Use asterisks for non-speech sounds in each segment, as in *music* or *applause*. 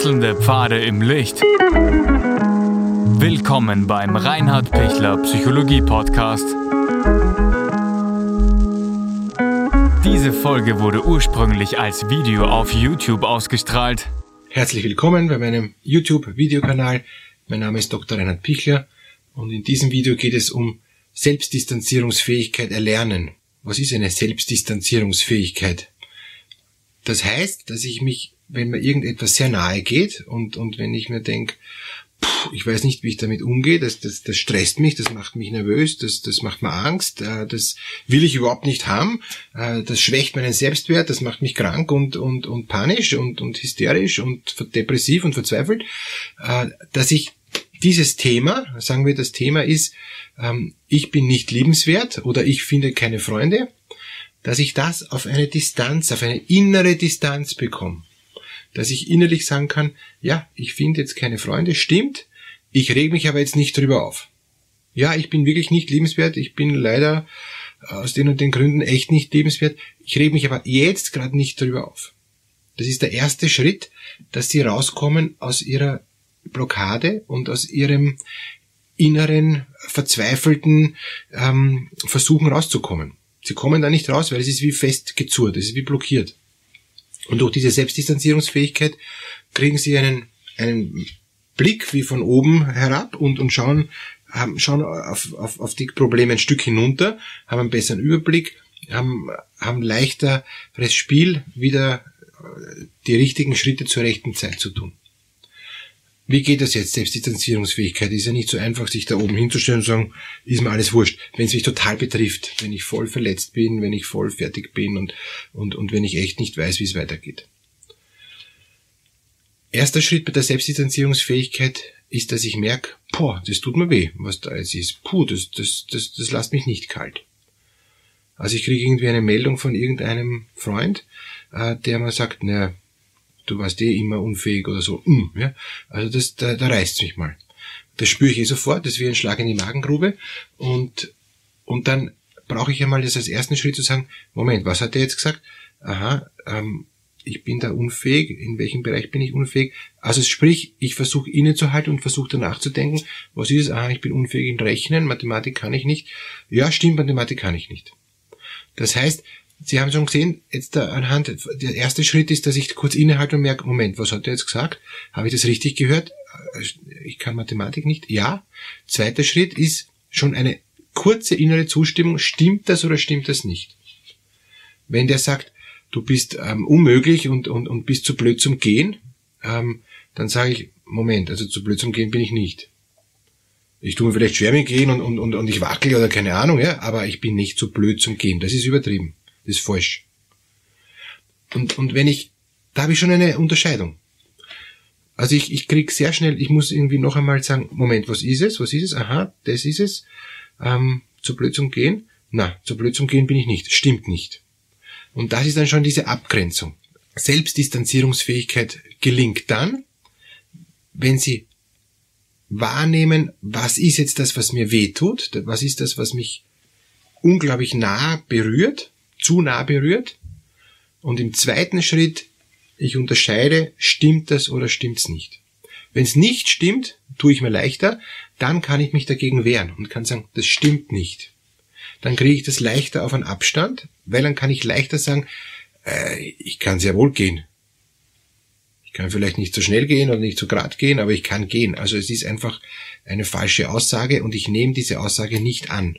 Wechselnde Pfade im Licht. Willkommen beim Reinhard Pichler Psychologie Podcast. Diese Folge wurde ursprünglich als Video auf YouTube ausgestrahlt. Herzlich willkommen bei meinem YouTube-Videokanal. Mein Name ist Dr. Reinhard Pichler und in diesem Video geht es um Selbstdistanzierungsfähigkeit erlernen. Was ist eine Selbstdistanzierungsfähigkeit? Das heißt, dass ich mich, wenn mir irgendetwas sehr nahe geht und, und wenn ich mir denke, ich weiß nicht, wie ich damit umgehe, das, das, das stresst mich, das macht mich nervös, das, das macht mir Angst, äh, das will ich überhaupt nicht haben, äh, das schwächt meinen Selbstwert, das macht mich krank und, und, und panisch und, und hysterisch und depressiv und verzweifelt, äh, dass ich dieses Thema, sagen wir, das Thema ist, ähm, ich bin nicht liebenswert oder ich finde keine Freunde, dass ich das auf eine Distanz, auf eine innere Distanz bekomme. Dass ich innerlich sagen kann, ja, ich finde jetzt keine Freunde, stimmt, ich reg mich aber jetzt nicht drüber auf. Ja, ich bin wirklich nicht liebenswert, ich bin leider aus den und den Gründen echt nicht liebenswert, ich reg mich aber jetzt gerade nicht drüber auf. Das ist der erste Schritt, dass sie rauskommen aus ihrer Blockade und aus ihrem inneren, verzweifelten ähm, Versuchen rauszukommen. Sie kommen da nicht raus, weil es ist wie festgezurrt, es ist wie blockiert. Und durch diese Selbstdistanzierungsfähigkeit kriegen sie einen, einen Blick wie von oben herab und, und schauen, haben, schauen auf, auf, auf die Probleme ein Stück hinunter, haben einen besseren Überblick, haben, haben das Spiel wieder äh, die richtigen Schritte zur rechten Zeit zu tun. Wie geht das jetzt? Selbstdistanzierungsfähigkeit ist ja nicht so einfach, sich da oben hinzustellen und sagen, ist mir alles wurscht. Wenn es mich total betrifft, wenn ich voll verletzt bin, wenn ich voll fertig bin und, und, und wenn ich echt nicht weiß, wie es weitergeht. Erster Schritt bei der Selbstdistanzierungsfähigkeit ist, dass ich merke, boah, das tut mir weh, was da jetzt ist. Puh, das, das, das, das lässt mich nicht kalt. Also ich kriege irgendwie eine Meldung von irgendeinem Freund, äh, der mir sagt, na, du warst eh immer unfähig oder so. Mm, ja? Also das, da, da reißt mich mal. Das spüre ich eh sofort, das ist wie ein Schlag in die Magengrube. Und, und dann brauche ich einmal das als ersten Schritt zu sagen, Moment, was hat der jetzt gesagt? Aha, ähm, ich bin da unfähig, in welchem Bereich bin ich unfähig? Also sprich, ich versuche innezuhalten und versuche danach zu denken, was ist es? Aha, ich bin unfähig in Rechnen, Mathematik kann ich nicht. Ja, stimmt, Mathematik kann ich nicht. Das heißt, Sie haben schon gesehen, jetzt anhand, der erste Schritt ist, dass ich kurz innehalte und merke, Moment, was hat er jetzt gesagt? Habe ich das richtig gehört? Ich kann Mathematik nicht? Ja. Zweiter Schritt ist schon eine kurze innere Zustimmung. Stimmt das oder stimmt das nicht? Wenn der sagt, du bist ähm, unmöglich und, und, und bist zu blöd zum Gehen, ähm, dann sage ich, Moment, also zu blöd zum Gehen bin ich nicht. Ich tue mir vielleicht schwer mit Gehen und, und, und, und ich wackel oder keine Ahnung, ja, aber ich bin nicht zu blöd zum Gehen. Das ist übertrieben. Ist falsch. Und, und wenn ich, da habe ich schon eine Unterscheidung. Also ich, ich krieg sehr schnell, ich muss irgendwie noch einmal sagen, Moment, was ist es? Was ist es? Aha, das ist es. Ähm, zu blöd zum Gehen? Na, zu blöd zum Gehen bin ich nicht. Stimmt nicht. Und das ist dann schon diese Abgrenzung. Selbstdistanzierungsfähigkeit gelingt dann, wenn Sie wahrnehmen, was ist jetzt das, was mir weh tut, was ist das, was mich unglaublich nah berührt, zu nah berührt. Und im zweiten Schritt, ich unterscheide, stimmt das oder stimmt's nicht. Wenn es nicht stimmt, tue ich mir leichter, dann kann ich mich dagegen wehren und kann sagen, das stimmt nicht. Dann kriege ich das leichter auf einen Abstand, weil dann kann ich leichter sagen, äh, ich kann sehr wohl gehen. Ich kann vielleicht nicht so schnell gehen oder nicht so grad gehen, aber ich kann gehen. Also es ist einfach eine falsche Aussage und ich nehme diese Aussage nicht an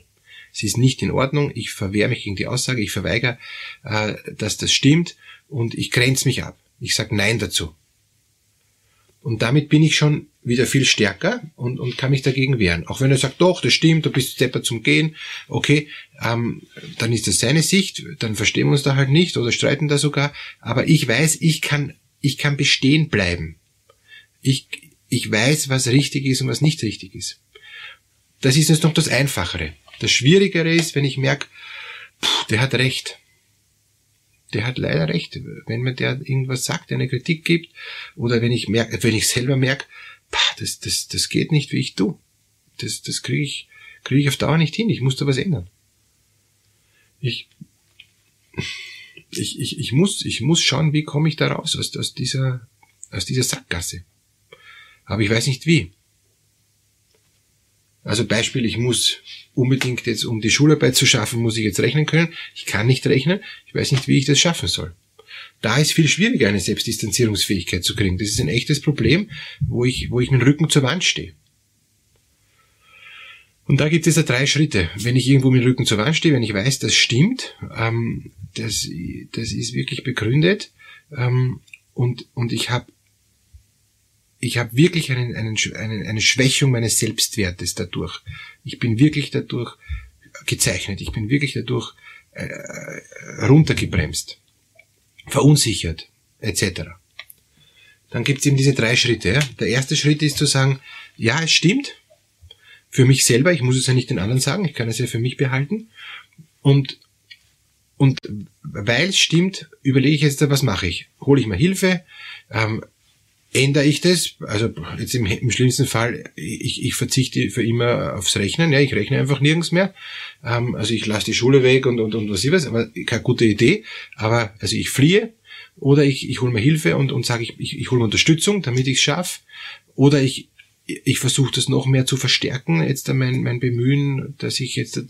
sie ist nicht in Ordnung, ich verwehre mich gegen die Aussage, ich verweigere, äh, dass das stimmt und ich grenze mich ab. Ich sage Nein dazu. Und damit bin ich schon wieder viel stärker und, und kann mich dagegen wehren. Auch wenn er sagt, doch, das stimmt, du bist Stepper zum Gehen, okay, ähm, dann ist das seine Sicht, dann verstehen wir uns da halt nicht oder streiten da sogar, aber ich weiß, ich kann, ich kann bestehen bleiben. Ich, ich weiß, was richtig ist und was nicht richtig ist. Das ist jetzt noch das Einfachere. Das Schwierigere ist, wenn ich merke, der hat recht. Der hat leider recht. Wenn mir der irgendwas sagt, eine Kritik gibt, oder wenn ich merke, wenn ich selber merke, das, das, das geht nicht, wie ich tu. Das, das kriege ich, kriege ich auf Dauer nicht hin. Ich muss da was ändern. Ich, ich, ich, ich muss, ich muss schauen, wie komme ich da raus aus, aus dieser, aus dieser Sackgasse. Aber ich weiß nicht wie. Also Beispiel, ich muss unbedingt jetzt, um die Schularbeit zu schaffen, muss ich jetzt rechnen können. Ich kann nicht rechnen. Ich weiß nicht, wie ich das schaffen soll. Da ist viel schwieriger, eine Selbstdistanzierungsfähigkeit zu kriegen. Das ist ein echtes Problem, wo ich, wo ich mit dem Rücken zur Wand stehe. Und da gibt es ja drei Schritte. Wenn ich irgendwo mit dem Rücken zur Wand stehe, wenn ich weiß, das stimmt, ähm, das, das ist wirklich begründet ähm, und, und ich habe ich habe wirklich einen, einen, einen, eine Schwächung meines Selbstwertes dadurch. Ich bin wirklich dadurch gezeichnet. Ich bin wirklich dadurch äh, runtergebremst, verunsichert, etc. Dann gibt es eben diese drei Schritte. Ja? Der erste Schritt ist zu sagen, ja, es stimmt. Für mich selber, ich muss es ja nicht den anderen sagen, ich kann es ja für mich behalten. Und, und weil es stimmt, überlege ich jetzt, was mache ich? Hole ich mir Hilfe? Ähm, ändere ich das, also jetzt im, im schlimmsten Fall, ich, ich verzichte für immer aufs Rechnen, ja, ich rechne einfach nirgends mehr. Ähm, also ich lasse die Schule weg und, und, und was ich weiß, aber keine gute Idee. Aber also ich fliehe oder ich, ich hole mir Hilfe und, und sage, ich, ich, ich hole mir Unterstützung, damit ich es schaffe. Oder ich, ich versuche das noch mehr zu verstärken, jetzt mein, mein Bemühen, dass ich jetzt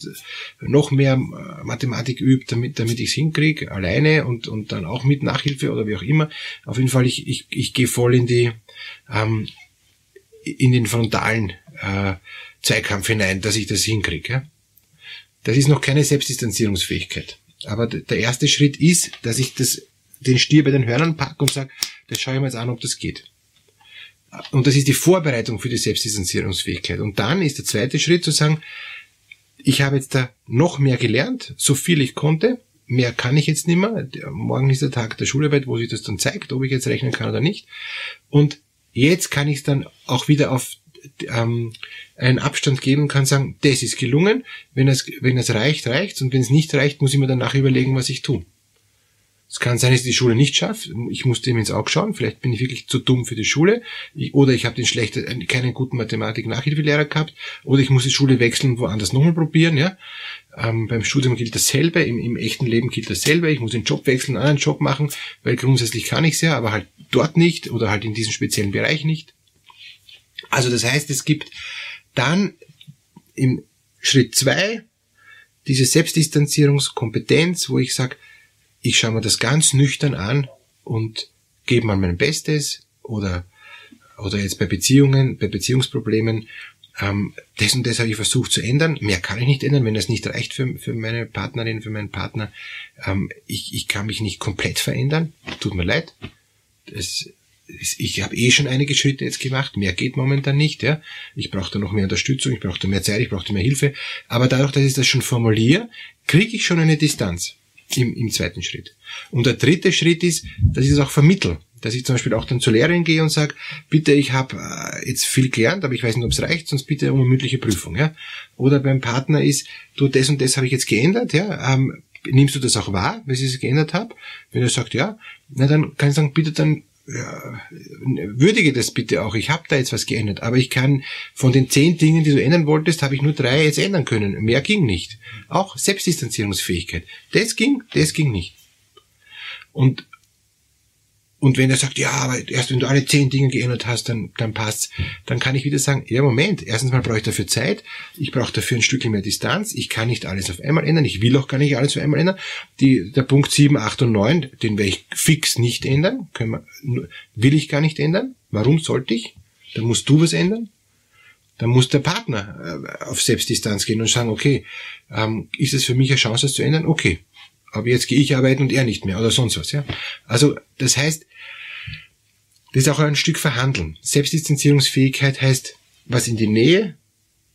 noch mehr Mathematik übe, damit, damit ich es hinkriege, alleine und, und dann auch mit Nachhilfe oder wie auch immer. Auf jeden Fall, ich, ich, ich gehe voll in die, ähm, in den frontalen äh, Zweikampf hinein, dass ich das hinkriege. Ja? Das ist noch keine Selbstdistanzierungsfähigkeit. Aber der erste Schritt ist, dass ich das, den Stier bei den Hörnern packe und sage, das schaue ich mir jetzt an, ob das geht. Und das ist die Vorbereitung für die Selbstdistanzierungsfähigkeit. Und dann ist der zweite Schritt zu sagen, ich habe jetzt da noch mehr gelernt, so viel ich konnte, mehr kann ich jetzt nicht mehr. Morgen ist der Tag der Schularbeit, wo sich das dann zeigt, ob ich jetzt rechnen kann oder nicht. Und jetzt kann ich es dann auch wieder auf ähm, einen Abstand geben und kann sagen, das ist gelungen. Wenn es, wenn es reicht, reicht's. Und wenn es nicht reicht, muss ich mir danach überlegen, was ich tue. Es kann sein, dass ich die Schule nicht schaffe. Ich muss dem ins Auge schauen. Vielleicht bin ich wirklich zu dumm für die Schule. Ich, oder ich habe den schlechten, äh, keinen guten Mathematik-Nachhilfelehrer gehabt. Oder ich muss die Schule wechseln, woanders nochmal probieren. Ja? Ähm, beim Studium gilt dasselbe. Im, Im echten Leben gilt dasselbe. Ich muss den Job wechseln, einen anderen Job machen, weil grundsätzlich kann ich es ja, aber halt dort nicht oder halt in diesem speziellen Bereich nicht. Also das heißt, es gibt dann im Schritt zwei diese Selbstdistanzierungskompetenz, wo ich sage, ich schaue mir das ganz nüchtern an und gebe mal mein Bestes oder, oder jetzt bei Beziehungen, bei Beziehungsproblemen, ähm, das und das habe ich versucht zu ändern. Mehr kann ich nicht ändern, wenn das nicht reicht für, für meine Partnerin, für meinen Partner. Ähm, ich, ich kann mich nicht komplett verändern. Tut mir leid. Das, ich habe eh schon einige Schritte jetzt gemacht, mehr geht momentan nicht, ja. Ich brauche da noch mehr Unterstützung, ich brauche da mehr Zeit, ich brauche da mehr Hilfe. Aber dadurch, dass ich das schon formuliere, kriege ich schon eine Distanz im, im zweiten Schritt. Und der dritte Schritt ist, dass ich es auch vermittel. Dass ich zum Beispiel auch dann zur Lehrerin gehe und sage, bitte, ich habe äh, jetzt viel gelernt, aber ich weiß nicht, ob es reicht, sonst bitte um eine mündliche Prüfung. Ja? Oder beim Partner ist, du, das und das habe ich jetzt geändert, ja, ähm, nimmst du das auch wahr, wenn ich geändert habe? Wenn er sagt, ja, na dann kann ich sagen, bitte dann ja, würdige das bitte auch. Ich habe da jetzt was geändert, aber ich kann von den zehn Dingen, die du ändern wolltest, habe ich nur drei jetzt ändern können. Mehr ging nicht. Auch Selbstdistanzierungsfähigkeit. Das ging, das ging nicht. Und und wenn er sagt, ja, aber erst wenn du alle zehn Dinge geändert hast, dann, dann passt's, dann kann ich wieder sagen, ja, Moment, erstens mal brauche ich dafür Zeit, ich brauche dafür ein Stückchen mehr Distanz, ich kann nicht alles auf einmal ändern, ich will auch gar nicht alles auf einmal ändern. Die, der Punkt 7, 8 und 9, den werde ich fix nicht ändern, wir, will ich gar nicht ändern. Warum sollte ich? Dann musst du was ändern. Dann muss der Partner äh, auf Selbstdistanz gehen und sagen, okay, ähm, ist es für mich eine Chance, das zu ändern? Okay, aber jetzt gehe ich arbeiten und er nicht mehr oder sonst was. Ja? Also das heißt, das ist auch ein Stück Verhandeln. Selbstdistanzierungsfähigkeit heißt, was in die Nähe,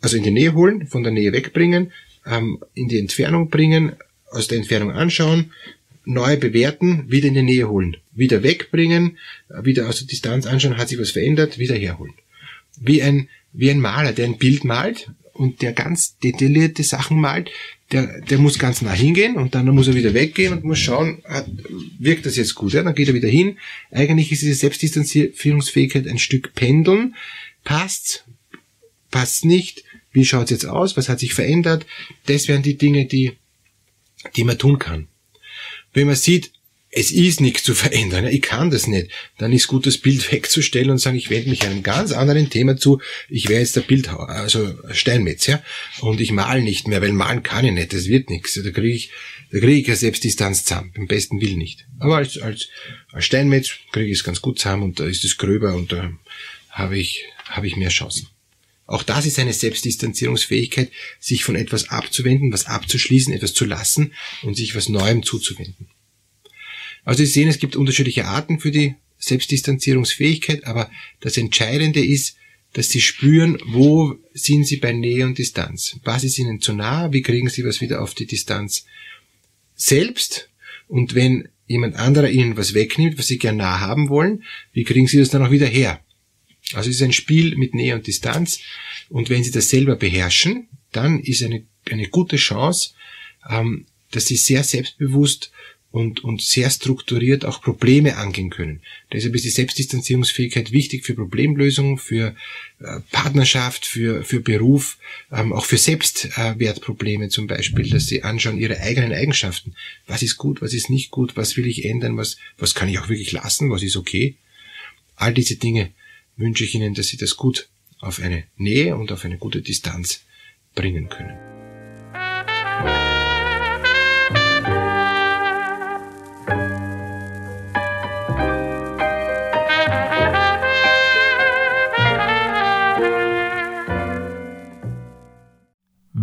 also in die Nähe holen, von der Nähe wegbringen, ähm, in die Entfernung bringen, aus der Entfernung anschauen, neu bewerten, wieder in die Nähe holen, wieder wegbringen, wieder aus der Distanz anschauen, hat sich was verändert, wieder herholen. Wie ein, wie ein Maler, der ein Bild malt und der ganz detaillierte Sachen malt, der, der muss ganz nah hingehen und dann muss er wieder weggehen und muss schauen, hat, wirkt das jetzt gut. Ja? Dann geht er wieder hin. Eigentlich ist diese Selbstdistanzierungsfähigkeit ein Stück Pendeln. Passt's? Passt's nicht? Wie schaut's jetzt aus? Was hat sich verändert? Das wären die Dinge, die, die man tun kann. Wenn man sieht, es ist nichts zu verändern, ich kann das nicht, dann ist gut, das Bild *laughs* wegzustellen und sagen, ich wende mich einem ganz anderen Thema zu, ich wäre jetzt der Bildhauer, also Steinmetz, ja, und ich mal nicht mehr, weil malen kann ich nicht, das wird nichts, da kriege ich, da kriege ich ja Selbstdistanz zusammen, im besten Willen nicht. Aber als, als, als Steinmetz kriege ich es ganz gut zusammen und da ist es gröber und da habe ich, habe ich mehr Chancen. Auch das ist eine Selbstdistanzierungsfähigkeit, sich von etwas abzuwenden, was abzuschließen, etwas zu lassen und sich was Neuem zuzuwenden. Also Sie sehen, es gibt unterschiedliche Arten für die Selbstdistanzierungsfähigkeit, aber das Entscheidende ist, dass Sie spüren, wo sind Sie bei Nähe und Distanz. Was ist Ihnen zu nah? Wie kriegen Sie was wieder auf die Distanz selbst? Und wenn jemand anderer Ihnen was wegnimmt, was Sie gern nah haben wollen, wie kriegen Sie das dann auch wieder her? Also es ist ein Spiel mit Nähe und Distanz. Und wenn Sie das selber beherrschen, dann ist eine, eine gute Chance, ähm, dass Sie sehr selbstbewusst und, und sehr strukturiert auch Probleme angehen können. Deshalb ist die Selbstdistanzierungsfähigkeit wichtig für Problemlösungen, für äh, Partnerschaft, für, für Beruf, ähm, auch für Selbstwertprobleme zum Beispiel, dass sie anschauen ihre eigenen Eigenschaften. Was ist gut, was ist nicht gut, was will ich ändern, was, was kann ich auch wirklich lassen, was ist okay. All diese Dinge wünsche ich Ihnen, dass Sie das gut auf eine Nähe und auf eine gute Distanz bringen können.